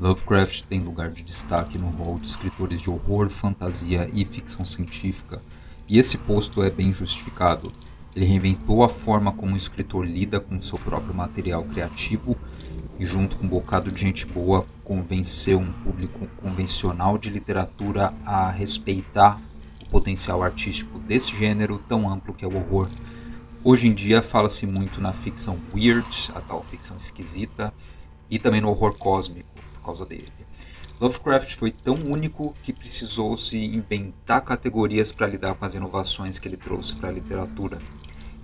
Lovecraft tem lugar de destaque no rol de escritores de horror, fantasia e ficção científica, e esse posto é bem justificado. Ele reinventou a forma como o escritor lida com seu próprio material criativo e, junto com um bocado de gente boa, convenceu um público convencional de literatura a respeitar o potencial artístico desse gênero tão amplo que é o horror. Hoje em dia fala-se muito na ficção weird, a tal ficção esquisita, e também no horror cósmico por causa dele. Lovecraft foi tão único que precisou se inventar categorias para lidar com as inovações que ele trouxe para a literatura.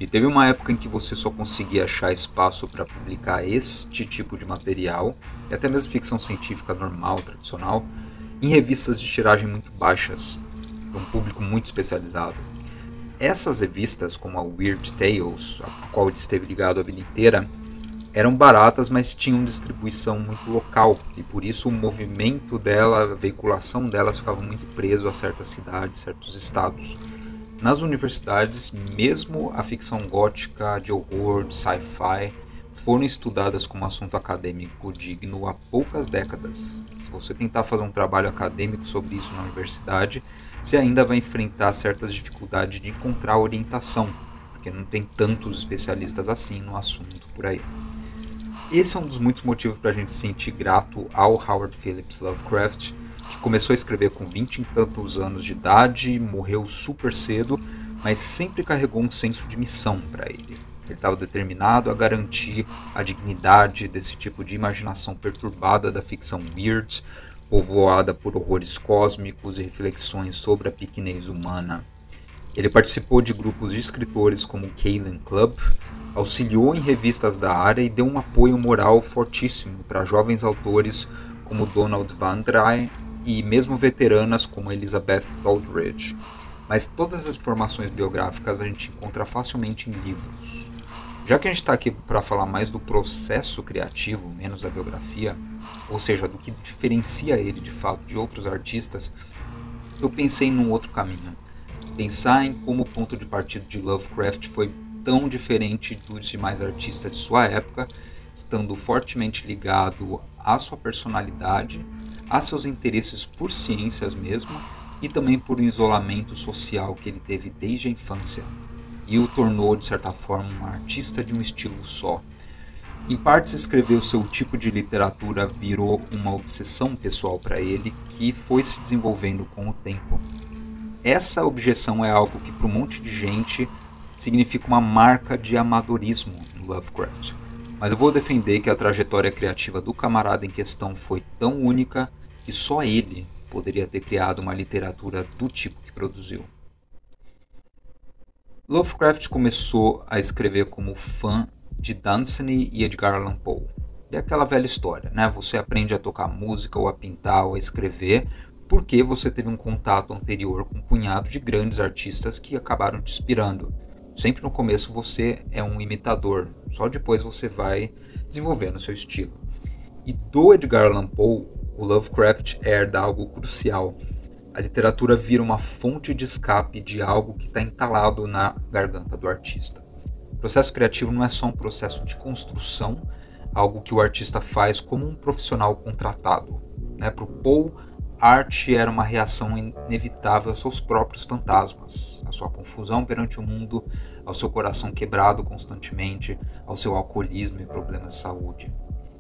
E teve uma época em que você só conseguia achar espaço para publicar este tipo de material, e até mesmo ficção científica normal, tradicional, em revistas de tiragem muito baixas, para um público muito especializado. Essas revistas, como a Weird Tales, a qual ele esteve ligado a vida inteira, eram baratas, mas tinham distribuição muito local e por isso o movimento dela, a veiculação delas ficava muito preso a certas cidades, certos estados. Nas universidades, mesmo a ficção gótica, de horror, de sci-fi, foram estudadas como assunto acadêmico digno há poucas décadas. Se você tentar fazer um trabalho acadêmico sobre isso na universidade, você ainda vai enfrentar certas dificuldades de encontrar orientação, porque não tem tantos especialistas assim no assunto por aí. Esse é um dos muitos motivos para a gente se sentir grato ao Howard Phillips Lovecraft, que começou a escrever com 20 e tantos anos de idade, morreu super cedo, mas sempre carregou um senso de missão para ele. Ele estava determinado a garantir a dignidade desse tipo de imaginação perturbada da ficção weird, povoada por horrores cósmicos e reflexões sobre a pequenez humana. Ele participou de grupos de escritores como o Kalen Club, auxiliou em revistas da área e deu um apoio moral fortíssimo para jovens autores como Donald Van Dry e mesmo veteranas como Elizabeth Aldridge. Mas todas as informações biográficas a gente encontra facilmente em livros. Já que a gente está aqui para falar mais do processo criativo, menos da biografia, ou seja, do que diferencia ele de fato de outros artistas, eu pensei num outro caminho. Pensar em como o ponto de partida de Lovecraft foi tão diferente dos demais artistas de sua época, estando fortemente ligado à sua personalidade, a seus interesses por ciências mesmo e também por um isolamento social que ele teve desde a infância e o tornou de certa forma um artista de um estilo só. Em partes, escrever o seu tipo de literatura virou uma obsessão pessoal para ele que foi se desenvolvendo com o tempo. Essa objeção é algo que para um monte de gente significa uma marca de amadorismo no Lovecraft. Mas eu vou defender que a trajetória criativa do camarada em questão foi tão única que só ele poderia ter criado uma literatura do tipo que produziu. Lovecraft começou a escrever como fã de Dunsany e Edgar Allan Poe. É aquela velha história, né? Você aprende a tocar música ou a pintar ou a escrever porque você teve um contato anterior com um punhado de grandes artistas que acabaram te inspirando. Sempre no começo você é um imitador, só depois você vai desenvolvendo seu estilo. E do Edgar Allan Poe, o Lovecraft herda algo crucial. A literatura vira uma fonte de escape de algo que está entalado na garganta do artista. O processo criativo não é só um processo de construção, algo que o artista faz como um profissional contratado. Né? Para o Poe, arte era uma reação inevitável aos seus próprios fantasmas, à sua confusão perante o mundo, ao seu coração quebrado constantemente, ao seu alcoolismo e problemas de saúde.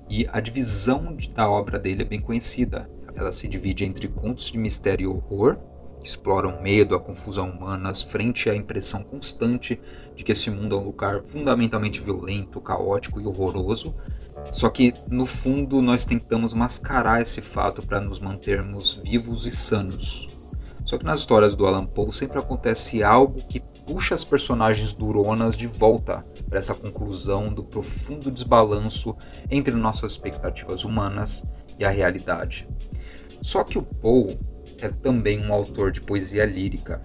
E a divisão da obra dele é bem conhecida. Ela se divide entre contos de mistério e horror, que exploram o medo, a confusão humanas frente à impressão constante de que esse mundo é um lugar fundamentalmente violento, caótico e horroroso, só que, no fundo, nós tentamos mascarar esse fato para nos mantermos vivos e sanos. Só que nas histórias do Alan Poe sempre acontece algo que puxa as personagens duronas de volta para essa conclusão do profundo desbalanço entre nossas expectativas humanas e a realidade. Só que o Poe é também um autor de poesia lírica,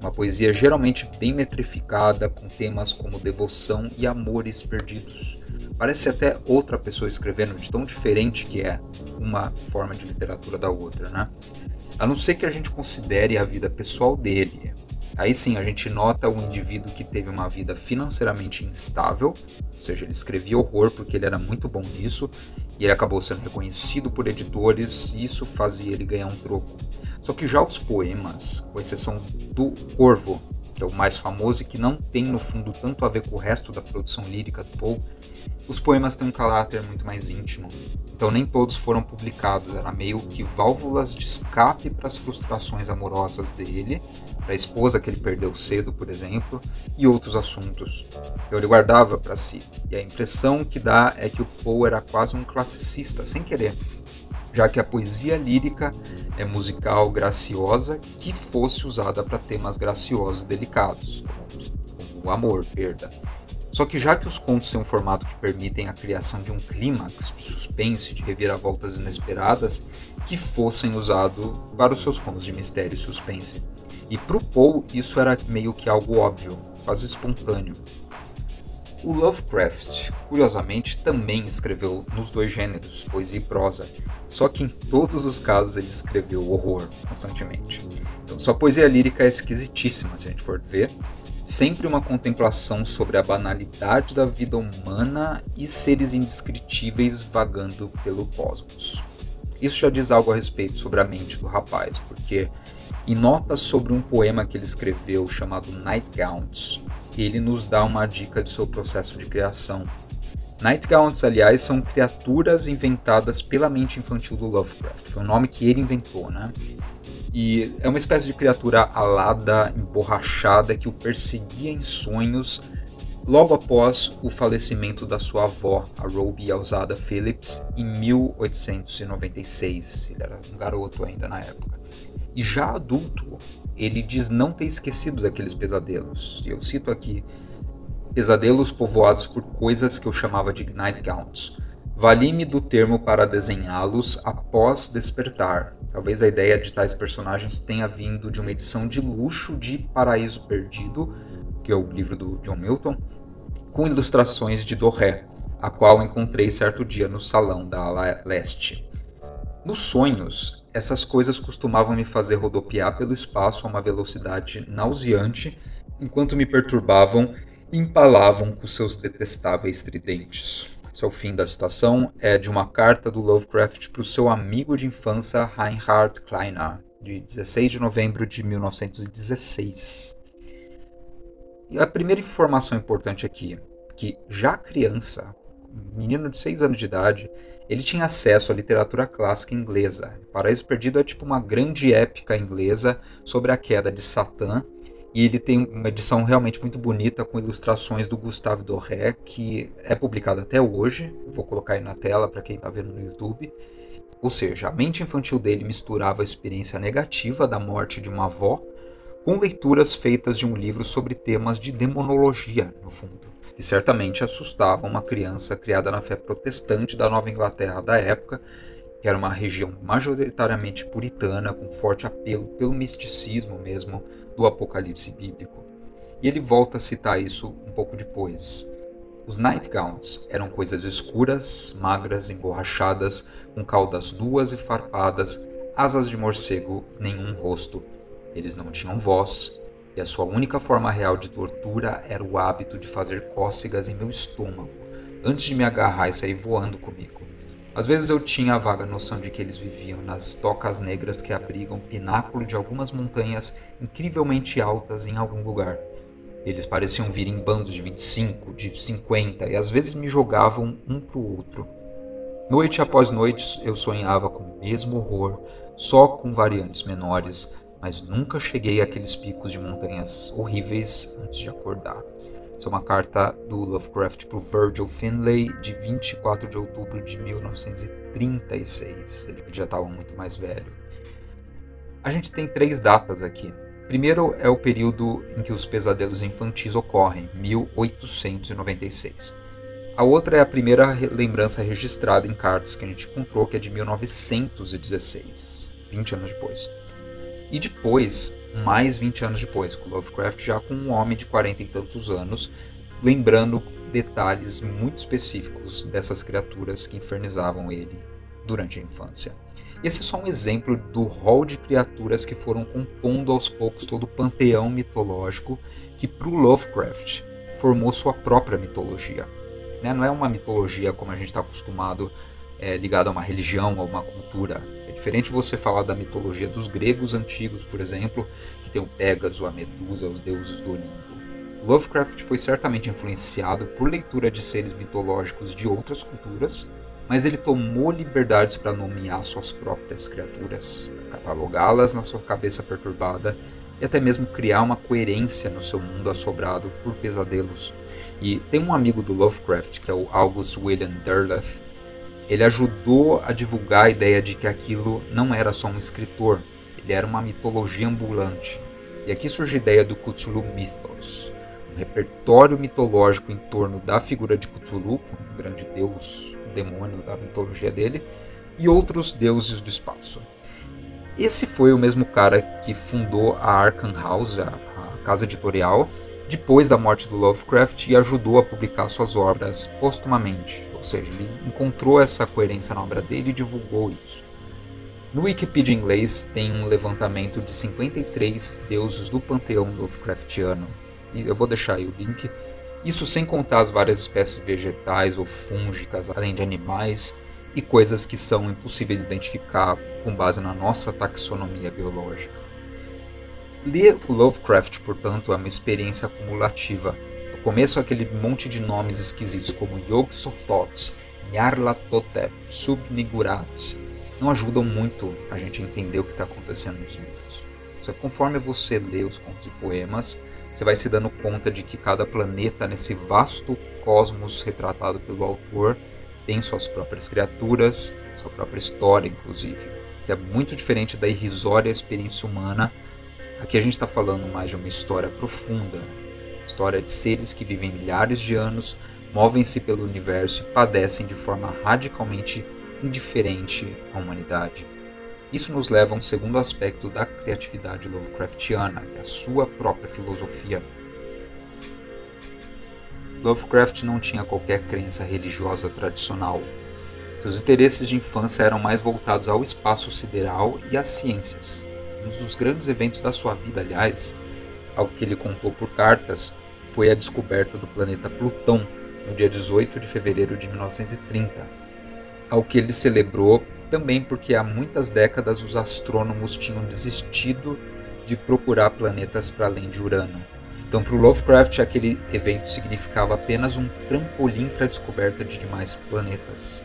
uma poesia geralmente bem metrificada com temas como devoção e amores perdidos Parece até outra pessoa escrevendo, de tão diferente que é uma forma de literatura da outra, né? A não ser que a gente considere a vida pessoal dele. Aí sim a gente nota um indivíduo que teve uma vida financeiramente instável, ou seja, ele escrevia horror porque ele era muito bom nisso, E ele acabou sendo reconhecido por editores e isso fazia ele ganhar um troco. Só que já os poemas, com exceção do Corvo, que é o mais famoso e que não tem no fundo tanto a ver com o resto da produção lírica do Poe, os poemas têm um caráter muito mais íntimo. Então nem todos foram publicados, era meio que válvulas de escape para as frustrações amorosas dele, para a esposa que ele perdeu cedo, por exemplo, e outros assuntos. Então ele guardava para si. E a impressão que dá é que o Poe era quase um classicista, sem querer, já que a poesia lírica é musical graciosa que fosse usada para temas graciosos e delicados, como o amor, perda. Só que já que os contos têm um formato que permitem a criação de um clímax de suspense, de reviravoltas inesperadas, que fossem usados para os seus contos de mistério e suspense. E para o Poe isso era meio que algo óbvio, quase espontâneo. O Lovecraft, curiosamente, também escreveu nos dois gêneros, poesia e prosa, só que em todos os casos ele escreveu horror constantemente. Então, sua poesia lírica é esquisitíssima, se a gente for ver. Sempre uma contemplação sobre a banalidade da vida humana e seres indescritíveis vagando pelo cosmos. Isso já diz algo a respeito sobre a mente do rapaz, porque em notas sobre um poema que ele escreveu chamado Nightgowns, ele nos dá uma dica de seu processo de criação. Nightgowns, aliás, são criaturas inventadas pela mente infantil do Lovecraft. Foi o nome que ele inventou, né? E é uma espécie de criatura alada, emborrachada, que o perseguia em sonhos logo após o falecimento da sua avó, a Ruby Alzada Phillips, em 1896. Ele era um garoto ainda na época. E já adulto, ele diz não ter esquecido daqueles pesadelos. E eu cito aqui: pesadelos povoados por coisas que eu chamava de nightgowns. Vali-me do termo para desenhá-los após despertar. Talvez a ideia de tais personagens tenha vindo de uma edição de luxo de Paraíso Perdido, que é o livro do John Milton, com ilustrações de Doré, a qual encontrei certo dia no salão da ala leste. Nos sonhos, essas coisas costumavam me fazer rodopiar pelo espaço a uma velocidade nauseante, enquanto me perturbavam e empalavam com seus detestáveis tridentes. Esse é fim da citação, é de uma carta do Lovecraft para o seu amigo de infância Reinhard Kleiner, de 16 de novembro de 1916. E a primeira informação importante aqui, que já criança, menino de 6 anos de idade, ele tinha acesso à literatura clássica inglesa. Paraíso Perdido é tipo uma grande épica inglesa sobre a queda de Satã. E ele tem uma edição realmente muito bonita com ilustrações do Gustave Doré, que é publicada até hoje. Vou colocar aí na tela para quem está vendo no YouTube. Ou seja, a mente infantil dele misturava a experiência negativa da morte de uma avó com leituras feitas de um livro sobre temas de demonologia, no fundo que certamente assustava uma criança criada na fé protestante da Nova Inglaterra da época, que era uma região majoritariamente puritana, com forte apelo pelo misticismo mesmo do Apocalipse bíblico. E ele volta a citar isso um pouco depois. Os nightgowns eram coisas escuras, magras, emborrachadas, com caudas duas e farpadas, asas de morcego nenhum rosto. Eles não tinham voz, e a sua única forma real de tortura era o hábito de fazer cócegas em meu estômago, antes de me agarrar e sair voando comigo. Às vezes eu tinha a vaga noção de que eles viviam nas tocas negras que abrigam o pináculo de algumas montanhas incrivelmente altas em algum lugar. Eles pareciam vir em bandos de 25, de 50 e às vezes me jogavam um para o outro. Noite após noite eu sonhava com o mesmo horror, só com variantes menores, mas nunca cheguei àqueles picos de montanhas horríveis antes de acordar. Isso é uma carta do Lovecraft para o Virgil Finlay de 24 de outubro de 1936. Ele já estava muito mais velho. A gente tem três datas aqui. Primeiro é o período em que os pesadelos infantis ocorrem, 1896. A outra é a primeira lembrança registrada em cartas que a gente encontrou, que é de 1916, 20 anos depois. E depois, mais 20 anos depois, com Lovecraft já com um homem de 40 e tantos anos, lembrando detalhes muito específicos dessas criaturas que infernizavam ele durante a infância. Esse é só um exemplo do rol de criaturas que foram compondo aos poucos todo o panteão mitológico que, para o Lovecraft, formou sua própria mitologia. Né? Não é uma mitologia como a gente está acostumado é, ligado a uma religião, a uma cultura. Diferente você falar da mitologia dos gregos antigos, por exemplo, que tem o Pégaso, a Medusa, os deuses do Olimpo. Lovecraft foi certamente influenciado por leitura de seres mitológicos de outras culturas, mas ele tomou liberdades para nomear suas próprias criaturas, catalogá-las na sua cabeça perturbada e até mesmo criar uma coerência no seu mundo assobrado por pesadelos. E tem um amigo do Lovecraft, que é o August William Derleth, ele ajudou a divulgar a ideia de que aquilo não era só um escritor, ele era uma mitologia ambulante. E aqui surge a ideia do Cthulhu Mythos, um repertório mitológico em torno da figura de Cthulhu, um grande deus, demônio da mitologia dele, e outros deuses do espaço. Esse foi o mesmo cara que fundou a Arkham House, a, a casa editorial, depois da morte do Lovecraft e ajudou a publicar suas obras postumamente, ou seja, ele encontrou essa coerência na obra dele e divulgou isso. No Wikipedia inglês tem um levantamento de 53 deuses do panteão Lovecraftiano, e eu vou deixar aí o link. Isso sem contar as várias espécies vegetais ou fúngicas, além de animais e coisas que são impossíveis de identificar com base na nossa taxonomia biológica. Ler o Lovecraft, portanto, é uma experiência acumulativa. No começo, aquele monte de nomes esquisitos como Yog-Sothoth, Nyarlathotep, Subnigurat não ajudam muito a gente a entender o que está acontecendo nos livros. Só que conforme você lê os contos e poemas, você vai se dando conta de que cada planeta nesse vasto cosmos retratado pelo autor tem suas próprias criaturas, sua própria história, inclusive, que é muito diferente da irrisória experiência humana Aqui a gente está falando mais de uma história profunda, história de seres que vivem milhares de anos, movem-se pelo universo e padecem de forma radicalmente indiferente à humanidade. Isso nos leva a um segundo aspecto da criatividade Lovecraftiana, que é a sua própria filosofia. Lovecraft não tinha qualquer crença religiosa tradicional. Seus interesses de infância eram mais voltados ao espaço sideral e às ciências. Um dos grandes eventos da sua vida, aliás, algo que ele contou por cartas, foi a descoberta do planeta Plutão, no dia 18 de fevereiro de 1930. Ao que ele celebrou também porque há muitas décadas os astrônomos tinham desistido de procurar planetas para além de Urano. Então, para o Lovecraft, aquele evento significava apenas um trampolim para a descoberta de demais planetas.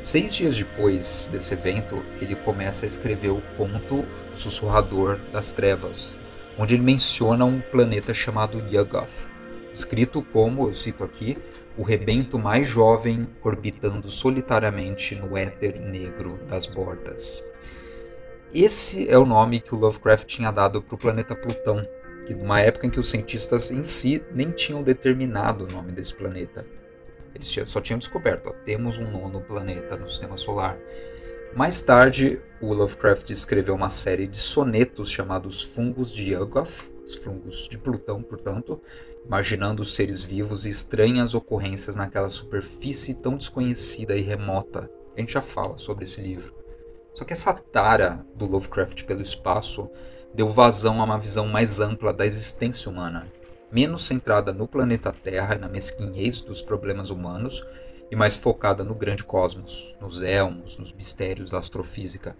Seis dias depois desse evento, ele começa a escrever o conto Sussurrador das Trevas, onde ele menciona um planeta chamado Yuggoth, escrito como, eu cito aqui, o rebento mais jovem orbitando solitariamente no éter negro das bordas. Esse é o nome que o Lovecraft tinha dado para o planeta Plutão, que numa época em que os cientistas em si nem tinham determinado o nome desse planeta. Eles só tinham descoberto, ó, temos um nono planeta no sistema solar. Mais tarde, o Lovecraft escreveu uma série de sonetos chamados Fungos de Yuggoth, os fungos de Plutão, portanto, imaginando os seres vivos e estranhas ocorrências naquela superfície tão desconhecida e remota. A gente já fala sobre esse livro. Só que essa tara do Lovecraft pelo espaço deu vazão a uma visão mais ampla da existência humana menos centrada no planeta Terra e na mesquinhez dos problemas humanos e mais focada no grande cosmos, nos elmos, nos mistérios da astrofísica.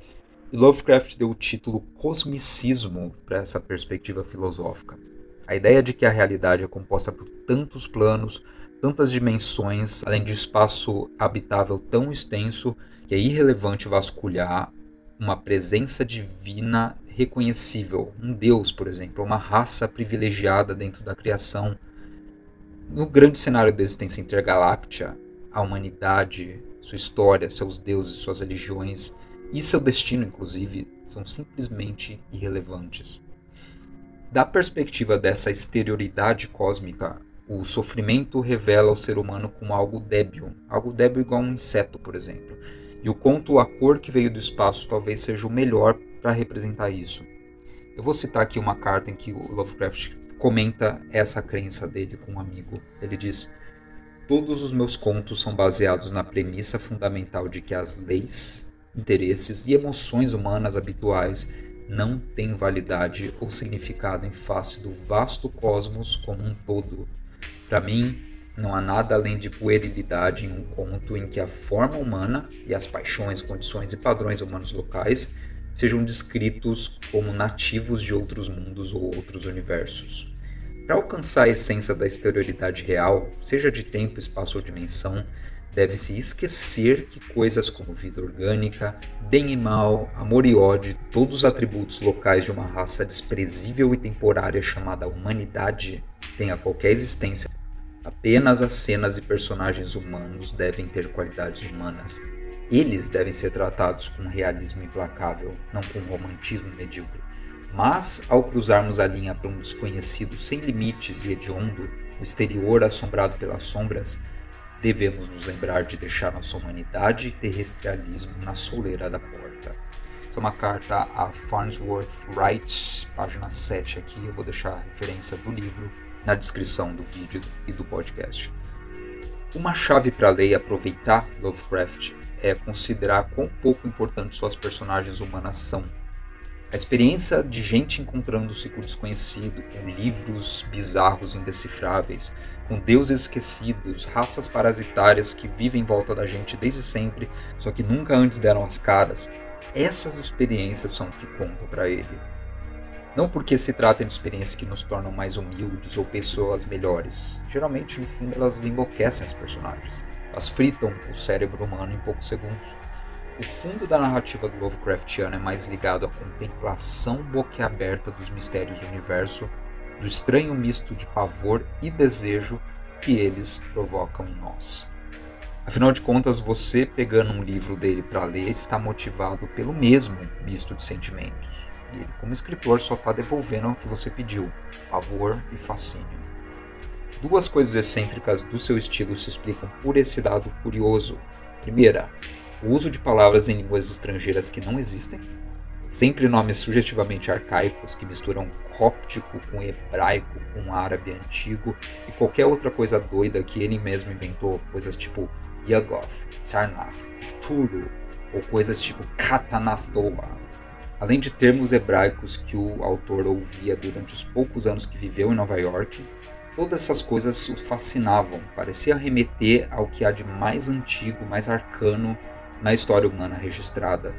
E Lovecraft deu o título Cosmicismo para essa perspectiva filosófica. A ideia de que a realidade é composta por tantos planos, tantas dimensões, além de espaço habitável tão extenso que é irrelevante vasculhar uma presença divina reconhecível, um deus, por exemplo, uma raça privilegiada dentro da criação. No grande cenário da existência intergaláctica, a humanidade, sua história, seus deuses, suas religiões e seu destino, inclusive, são simplesmente irrelevantes. Da perspectiva dessa exterioridade cósmica, o sofrimento revela o ser humano como algo débil, algo débil igual a um inseto, por exemplo. E o conto A Cor que Veio do Espaço talvez seja o melhor para representar isso. Eu vou citar aqui uma carta em que o Lovecraft comenta essa crença dele com um amigo. Ele diz: Todos os meus contos são baseados na premissa fundamental de que as leis, interesses e emoções humanas habituais não têm validade ou significado em face do vasto cosmos como um todo. Para mim, Não há nada além de puerilidade em um conto em que a forma humana e as paixões, condições e padrões humanos locais sejam descritos como nativos de outros mundos ou outros universos. Para alcançar a essência da exterioridade real, seja de tempo, espaço ou dimensão, deve-se esquecer que coisas como vida orgânica, bem e mal, amor e ódio, todos os atributos locais de uma raça desprezível e temporária chamada humanidade, tenha qualquer existência. Apenas as cenas e personagens humanos devem ter qualidades humanas. Eles devem ser tratados com realismo implacável, não com romantismo medíocre. Mas, ao cruzarmos a linha para um desconhecido sem limites e hediondo, o exterior assombrado pelas sombras, devemos nos lembrar de deixar nossa humanidade e terrestrialismo na soleira da porta. Essa é uma carta a Farnsworth Wright, página 7 aqui. Eu vou deixar a referência do livro na descrição do vídeo e do podcast. Uma chave para ler e aproveitar Lovecraft é considerar quão pouco importante suas personagens humanas são a experiência de gente encontrando-se com o desconhecido, com livros bizarros indecifráveis, com deuses esquecidos, raças parasitárias que vivem em volta da gente desde sempre, só que nunca antes deram as caras. Essas experiências são o que contam para ele. Não porque se tratem de experiências que nos tornam mais humildes ou pessoas melhores. Geralmente, no fundo, elas enlouquecem os personagens. Elas fritam o cérebro humano em poucos segundos. O fundo da narrativa Lovecraftiana é mais ligado à contemplação boquiaberta dos mistérios do universo, do estranho misto de pavor e desejo que eles provocam em nós. Afinal de contas, você pegando um livro dele para ler está motivado pelo mesmo misto de sentimentos. E ele, como escritor, só está devolvendo o que você pediu: pavor e fascínio. Duas coisas excêntricas do seu estilo se explicam por esse dado curioso. Primeira, o uso de palavras em línguas estrangeiras que não existem, sempre nomes sugestivamente arcaicos que misturam cóptico com hebraico, com árabe antigo e qualquer outra coisa doida que ele mesmo inventou, coisas tipo Yagoth, Sarnath, Cthulhu ou coisas tipo Katanathoa. Além de termos hebraicos que o autor ouvia durante os poucos anos que viveu em Nova York, todas essas coisas o fascinavam, parecia remeter ao que há de mais antigo, mais arcano na história humana registrada.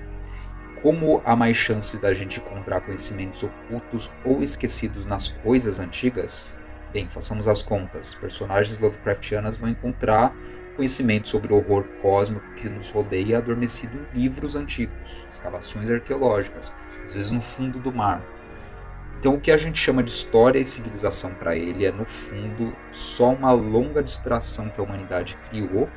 Como há mais chances da gente encontrar conhecimentos ocultos ou esquecidos nas coisas antigas? Bem, façamos as contas. Personagens Lovecraftianas vão encontrar conhecimento sobre o horror cósmico que nos rodeia adormecido em livros antigos, escavações arqueológicas, às vezes no fundo do mar. Então, o que a gente chama de história e civilização para ele é, no fundo, só uma longa distração que a humanidade criou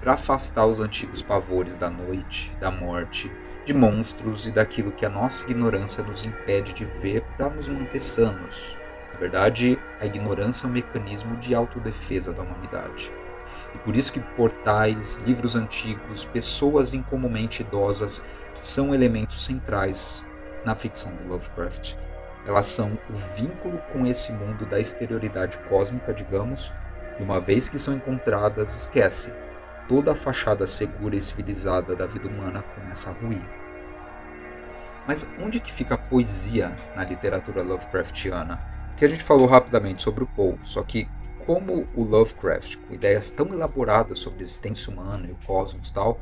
para afastar os antigos pavores da noite, da morte, de monstros e daquilo que a nossa ignorância nos impede de ver para nos manter sanos. Na verdade, a ignorância é um mecanismo de autodefesa da humanidade. E por isso que portais, livros antigos, pessoas incomumente idosas são elementos centrais na ficção do Lovecraft. Elas são o vínculo com esse mundo da exterioridade cósmica, digamos, e uma vez que são encontradas, esquece, toda a fachada segura e civilizada da vida humana começa a ruir. Mas onde que fica a poesia na literatura Lovecraftiana? Que a gente falou rapidamente sobre o Poe, só que como o Lovecraft, com ideias tão elaboradas sobre a existência humana e o cosmos tal,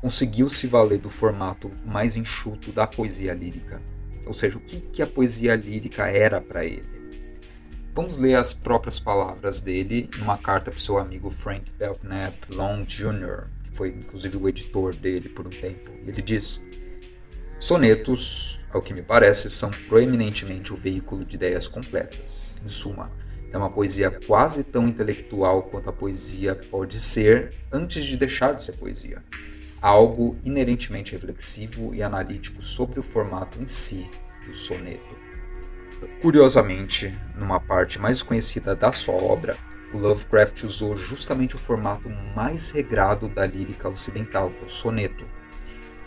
conseguiu se valer do formato mais enxuto da poesia lírica. Ou seja, o que, que a poesia lírica era para ele? Vamos ler as próprias palavras dele numa carta para seu amigo Frank Belknap Long Jr., que foi inclusive o editor dele por um tempo. Ele diz: Sonetos, ao que me parece, são proeminentemente o veículo de ideias completas. Em suma, é uma poesia quase tão intelectual quanto a poesia pode ser antes de deixar de ser poesia. Algo inerentemente reflexivo e analítico sobre o formato em si do soneto. Curiosamente, numa parte mais conhecida da sua obra, o Lovecraft usou justamente o formato mais regrado da lírica ocidental, que é o soneto,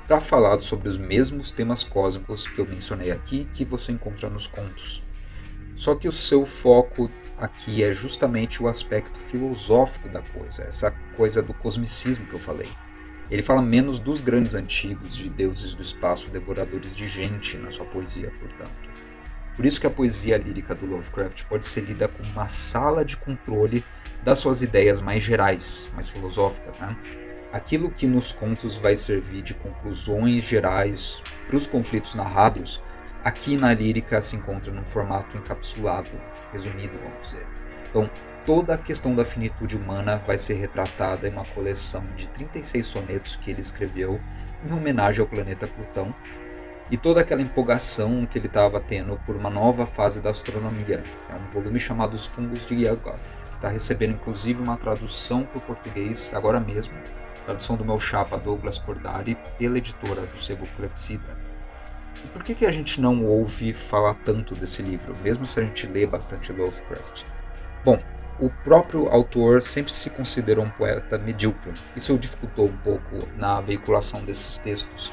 para falar sobre os mesmos temas cósmicos que eu mencionei aqui que você encontra nos contos. Só que o seu foco aqui é justamente o aspecto filosófico da coisa, essa coisa do cosmicismo que eu falei. Ele fala menos dos grandes antigos, de deuses do espaço devoradores de gente na sua poesia, portanto. Por isso que a poesia lírica do Lovecraft pode ser lida como uma sala de controle das suas ideias mais gerais, mais filosóficas. Né? Aquilo que nos contos vai servir de conclusões gerais para os conflitos narrados, aqui na lírica se encontra num formato encapsulado, resumido, vamos dizer. Então, toda a questão da finitude humana vai ser retratada em uma coleção de 36 sonetos que ele escreveu em homenagem ao planeta Plutão e toda aquela empolgação que ele estava tendo por uma nova fase da astronomia. É um volume chamado Os Fungos de Yelgoth, que está recebendo inclusive uma tradução para o português agora mesmo, tradução do meu chapa Douglas Cordari, pela editora do Sebo Clepsidra. E por que, que a gente não ouve falar tanto desse livro, mesmo se a gente lê bastante Lovecraft? Bom, o próprio autor sempre se considerou um poeta medíocre. Isso dificultou um pouco na veiculação desses textos.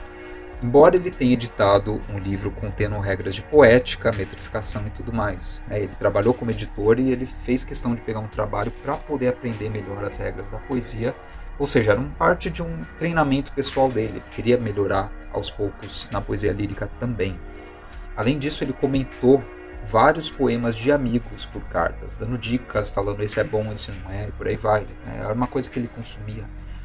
Embora ele tenha editado um livro contendo regras de poética, metrificação e tudo mais, né? ele trabalhou como editor e ele fez questão de pegar um trabalho para poder aprender melhor as regras da poesia, ou seja, era um parte de um treinamento pessoal dele, ele queria melhorar aos poucos na poesia lírica também. Além disso, ele comentou vários poemas de amigos por cartas, dando dicas, falando esse é bom, esse não é, e por aí vai. Né? Era uma coisa que ele consumia.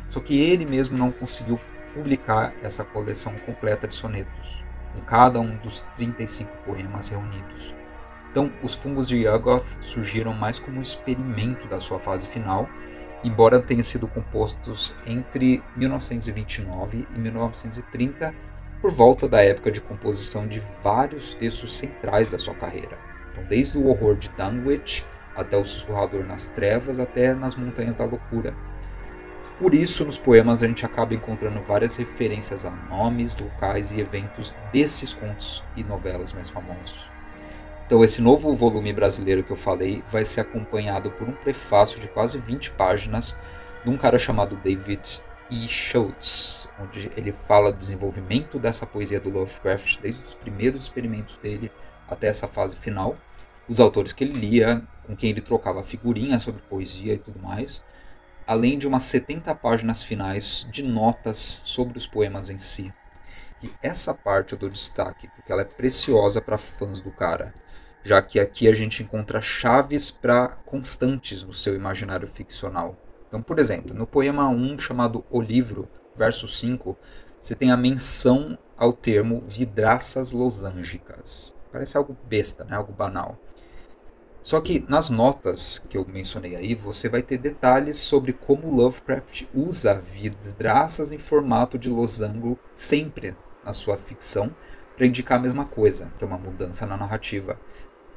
Só que ele mesmo não conseguiu publicar essa coleção completa de sonetos, com cada um dos 35 poemas reunidos. Então, os fungos de Yagoth surgiram mais como um experimento da sua fase final, embora tenham sido compostos entre 1929 e 1930 por volta da época de composição de vários textos centrais da sua carreira. Então, desde o horror de Dunwich até o sussurrador nas trevas, até nas montanhas da loucura. Por isso, nos poemas a gente acaba encontrando várias referências a nomes, locais e eventos desses contos e novelas mais famosos. Então, esse novo volume brasileiro que eu falei vai ser acompanhado por um prefácio de quase 20 páginas de um cara chamado David E. Schultz, onde ele fala do desenvolvimento dessa poesia do Lovecraft, desde os primeiros experimentos dele até essa fase final, os autores que ele lia, com quem ele trocava figurinhas sobre poesia e tudo mais, além de umas 70 páginas finais de notas sobre os poemas em si. E essa parte eu dou destaque, porque ela é preciosa para fãs do cara, já que aqui a gente encontra chaves para constantes no seu imaginário ficcional. Então, por exemplo, no poema 1 chamado O Livro, verso 5, você tem a menção ao termo vidraças losângicas. Parece algo besta, né? algo banal. Só que nas notas que eu mencionei aí, você vai ter detalhes sobre como Lovecraft usa vidraças em formato de losango sempre na sua ficção para indicar a mesma coisa, para uma mudança na narrativa.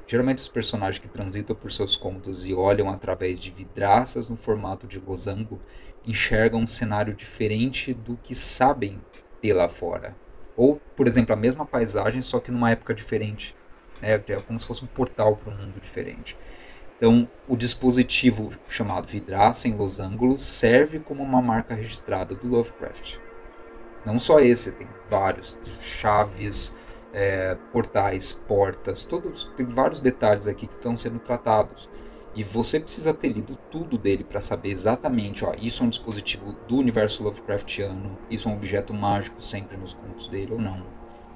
Geralmente os personagens que transitam por seus contos e olham através de vidraças no formato de losango enxergam um cenário diferente do que sabem ter lá fora. Ou, por exemplo, a mesma paisagem, só que numa época diferente. Né? É como se fosse um portal para um mundo diferente. Então, o dispositivo chamado vidraça em losango serve como uma marca registrada do Lovecraft. Não só esse, tem vários, chaves, é, portais, portas, todos, tem vários detalhes aqui que estão sendo tratados. E você precisa ter lido tudo dele para saber exatamente, ó, isso é um dispositivo do universo Lovecraftiano, isso é um objeto mágico sempre nos contos dele ou não.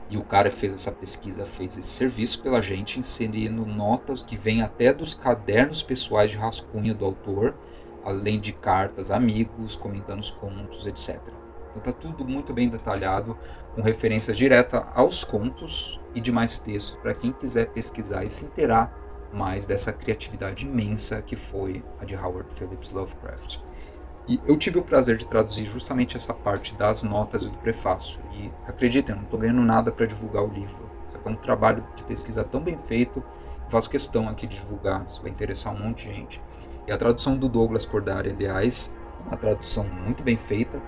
E o cara que fez essa pesquisa fez esse serviço pela gente, inserindo notas que vêm até dos cadernos pessoais de rascunho do autor, além de cartas amigos, comentando os contos, etc. Então tá tudo muito bem detalhado, com referências diretas aos contos e demais textos para quem quiser pesquisar e se inteirar mais dessa criatividade imensa que foi a de Howard Phillips Lovecraft. E eu tive o prazer de traduzir justamente essa parte das notas e do prefácio. E acreditem, eu não estou ganhando nada para divulgar o livro. É um trabalho de pesquisa tão bem feito que faço questão aqui de divulgar. Isso vai interessar um monte de gente. E a tradução do Douglas Cordari, aliás, é uma tradução muito bem feita.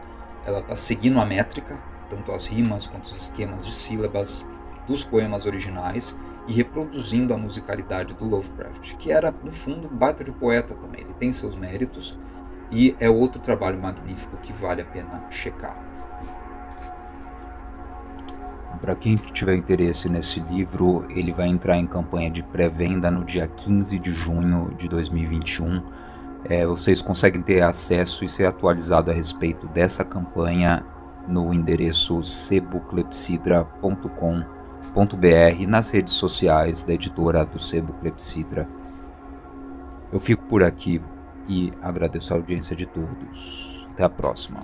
Ela está seguindo a métrica, tanto as rimas quanto os esquemas de sílabas dos poemas originais e reproduzindo a musicalidade do Lovecraft, que era, no fundo, um baita de poeta também. Ele tem seus méritos e é outro trabalho magnífico que vale a pena checar. Para quem tiver interesse nesse livro, ele vai entrar em campanha de pré-venda no dia 15 de junho de 2021. É, vocês conseguem ter acesso e ser atualizado a respeito dessa campanha no endereço cebuclepsidra.com clepsidra.com.br nas redes sociais da editora do Sebo Clepsidra. Eu fico por aqui e agradeço a audiência de todos. Até a próxima.